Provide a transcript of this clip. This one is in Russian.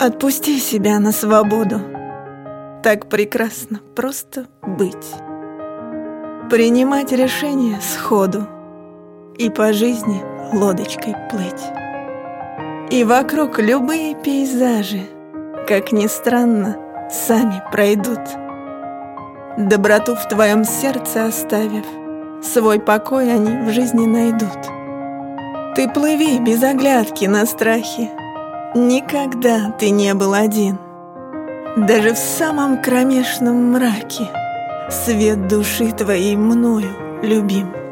Отпусти себя на свободу. Так прекрасно просто быть. Принимать решения сходу И по жизни лодочкой плыть. И вокруг любые пейзажи, Как ни странно, сами пройдут. Доброту в твоем сердце оставив, Свой покой они в жизни найдут. Ты плыви без оглядки на страхи, Никогда ты не был один. Даже в самом кромешном мраке Свет души твоей мною любим.